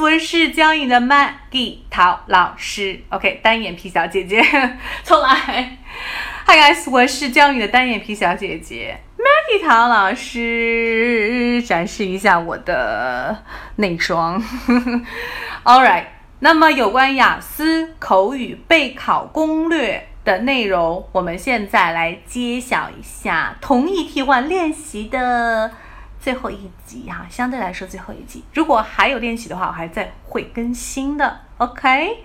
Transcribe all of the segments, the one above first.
我是教你的 Maggie 陶老师。OK，单眼皮小姐姐，重来。Hi guys，我是教你的单眼皮小姐姐 Maggie 陶老师。展示一下我的内装。All right，那么有关雅思口语备考攻略的内容，我们现在来揭晓一下同义替换练习的。最后一集哈，相对来说最后一集，如果还有练习的话，我还在会更新的。OK，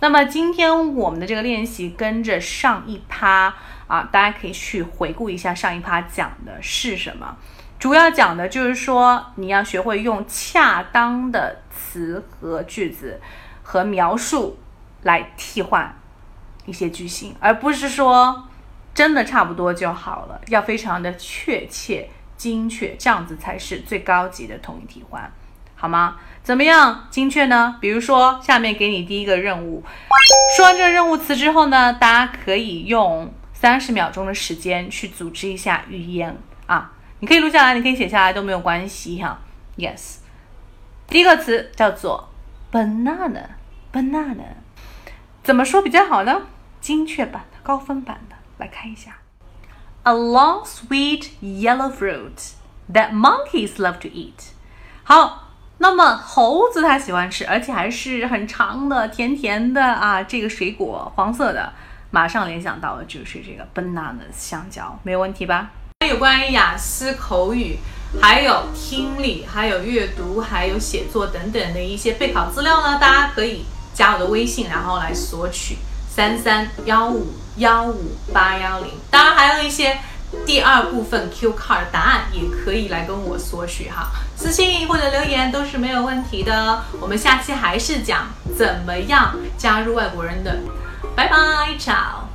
那么今天我们的这个练习跟着上一趴啊，大家可以去回顾一下上一趴讲的是什么，主要讲的就是说你要学会用恰当的词和句子和描述来替换一些句型，而不是说真的差不多就好了，要非常的确切。精确，这样子才是最高级的统一替换，好吗？怎么样精确呢？比如说，下面给你第一个任务，说完这个任务词之后呢，大家可以用三十秒钟的时间去组织一下语言啊，你可以录下来，你可以写下来都没有关系哈。Yes，第一个词叫做 banana，banana，怎么说比较好呢？精确版的、高分版的，来看一下。A long, sweet yellow fruit that monkeys love to eat。好，那么猴子它喜欢吃，而且还是很长的、甜甜的啊，这个水果黄色的，马上联想到的就是这个 banana 香蕉，没有问题吧？有关于雅思口语，还有听力，还有阅读，还有写作等等的一些备考资料呢，大家可以加我的微信，然后来索取。三三幺五幺五八幺零，当然还有一些第二部分 Q card 答案也可以来跟我索取哈，私信或者留言都是没有问题的。我们下期还是讲怎么样加入外国人的，拜拜，ciao。